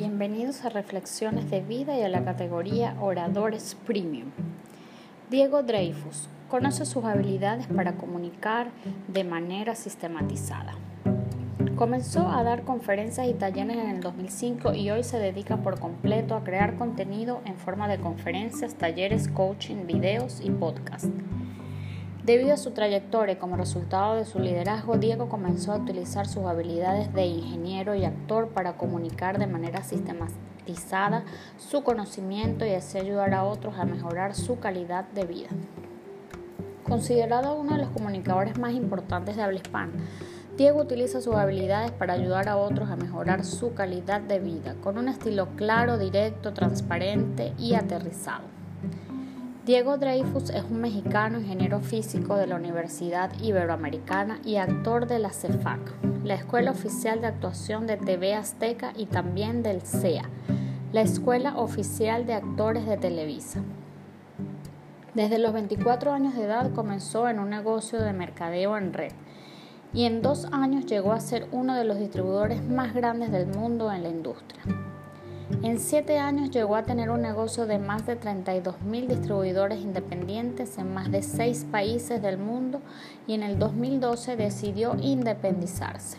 Bienvenidos a Reflexiones de Vida y a la categoría Oradores Premium. Diego Dreyfus conoce sus habilidades para comunicar de manera sistematizada. Comenzó a dar conferencias y talleres en el 2005 y hoy se dedica por completo a crear contenido en forma de conferencias, talleres, coaching, videos y podcasts. Debido a su trayectoria y como resultado de su liderazgo, Diego comenzó a utilizar sus habilidades de ingeniero y actor para comunicar de manera sistematizada su conocimiento y así ayudar a otros a mejorar su calidad de vida. Considerado uno de los comunicadores más importantes de habla hispana, Diego utiliza sus habilidades para ayudar a otros a mejorar su calidad de vida, con un estilo claro, directo, transparente y aterrizado. Diego Dreyfus es un mexicano ingeniero físico de la Universidad Iberoamericana y actor de la CEFAC, la Escuela Oficial de Actuación de TV Azteca y también del CEA, la Escuela Oficial de Actores de Televisa. Desde los 24 años de edad comenzó en un negocio de mercadeo en red y en dos años llegó a ser uno de los distribuidores más grandes del mundo en la industria. En siete años llegó a tener un negocio de más de 32 mil distribuidores independientes en más de seis países del mundo y en el 2012 decidió independizarse.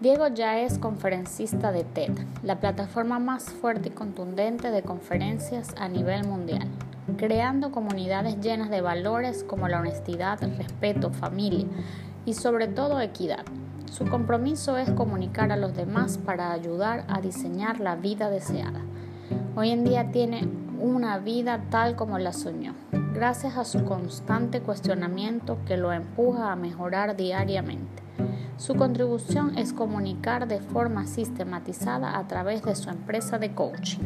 Diego ya es conferencista de TED, la plataforma más fuerte y contundente de conferencias a nivel mundial, creando comunidades llenas de valores como la honestidad, respeto, familia y sobre todo equidad. Su compromiso es comunicar a los demás para ayudar a diseñar la vida deseada. Hoy en día tiene una vida tal como la soñó, gracias a su constante cuestionamiento que lo empuja a mejorar diariamente. Su contribución es comunicar de forma sistematizada a través de su empresa de coaching.